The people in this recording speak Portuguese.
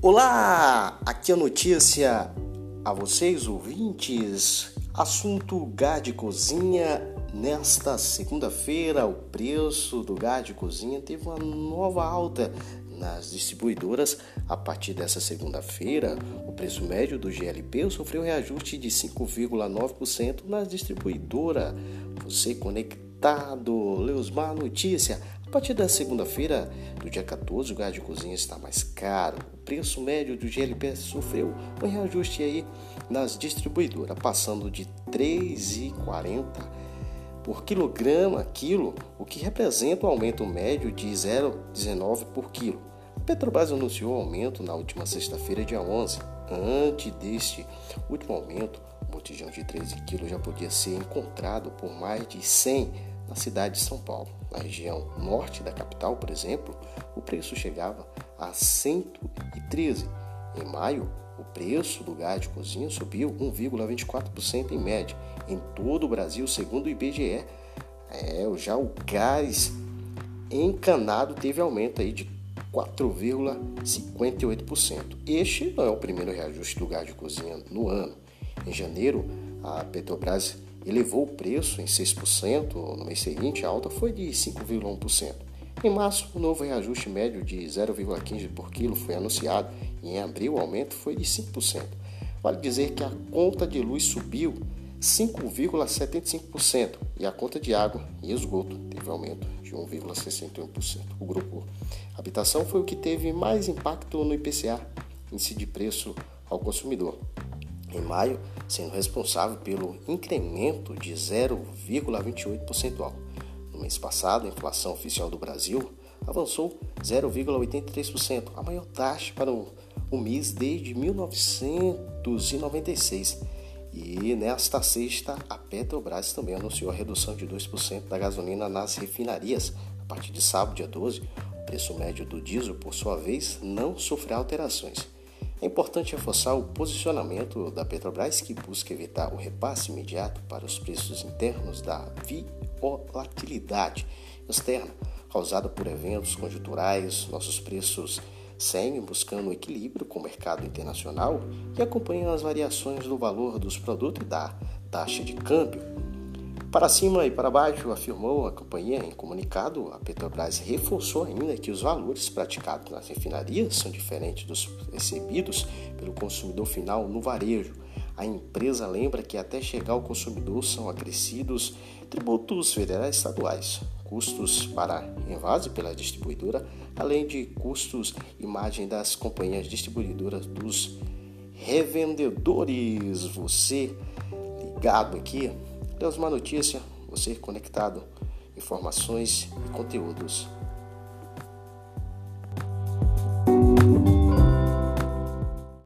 Olá, aqui a notícia a vocês ouvintes. Assunto gás de cozinha. Nesta segunda-feira, o preço do gás de cozinha teve uma nova alta nas distribuidoras. A partir dessa segunda-feira, o preço médio do GLP sofreu reajuste de 5,9% nas distribuidoras. Você conectado, Leusmar Notícia. A partir da segunda-feira, do dia 14, o gás de cozinha está mais caro. O preço médio do GLP sofreu um reajuste aí nas distribuidoras, passando de R$ 3,40 por quilograma quilo, o que representa um aumento médio de 0,19 por quilo. A Petrobras anunciou o aumento na última sexta-feira, dia 11. Antes deste último aumento, o botijão de 13 quilos já podia ser encontrado por mais de 100 na cidade de São Paulo. Na região norte da capital, por exemplo, o preço chegava a 113. Em maio, o preço do gás de cozinha subiu 1,24% em média. Em todo o Brasil, segundo o IBGE, é, já o gás encanado teve aumento aí de 4,58%. Este não é o primeiro reajuste do gás de cozinha no ano. Em janeiro, a Petrobras elevou o preço em 6%, no mês seguinte a alta foi de 5,1%. Em março, o novo reajuste médio de 0,15 por quilo foi anunciado e em abril o aumento foi de 5%. Vale dizer que a conta de luz subiu 5,75% e a conta de água e esgoto teve aumento de 1,61%. O grupo habitação foi o que teve mais impacto no IPCA, índice de preço ao consumidor, em maio, sendo responsável pelo incremento de 0,28 percentual. No mês passado, a inflação oficial do Brasil avançou 0,83%, a maior taxa para o, mês desde 1996. E nesta sexta, a Petrobras também anunciou a redução de 2% da gasolina nas refinarias. A partir de sábado, dia 12, o preço médio do diesel, por sua vez, não sofrerá alterações. É importante reforçar o posicionamento da Petrobras, que busca evitar o repasse imediato para os preços internos da volatilidade externa causada por eventos conjunturais. Nossos preços seguem buscando equilíbrio com o mercado internacional e acompanham as variações do valor dos produtos e da taxa de câmbio. Para cima e para baixo, afirmou a companhia em comunicado, a Petrobras reforçou ainda que os valores praticados nas refinarias são diferentes dos recebidos pelo consumidor final no varejo. A empresa lembra que até chegar ao consumidor são acrescidos tributos federais e estaduais, custos para envase pela distribuidora, além de custos imagem das companhias distribuidoras dos revendedores. Você ligado aqui Deus uma notícia, você conectado, informações e conteúdos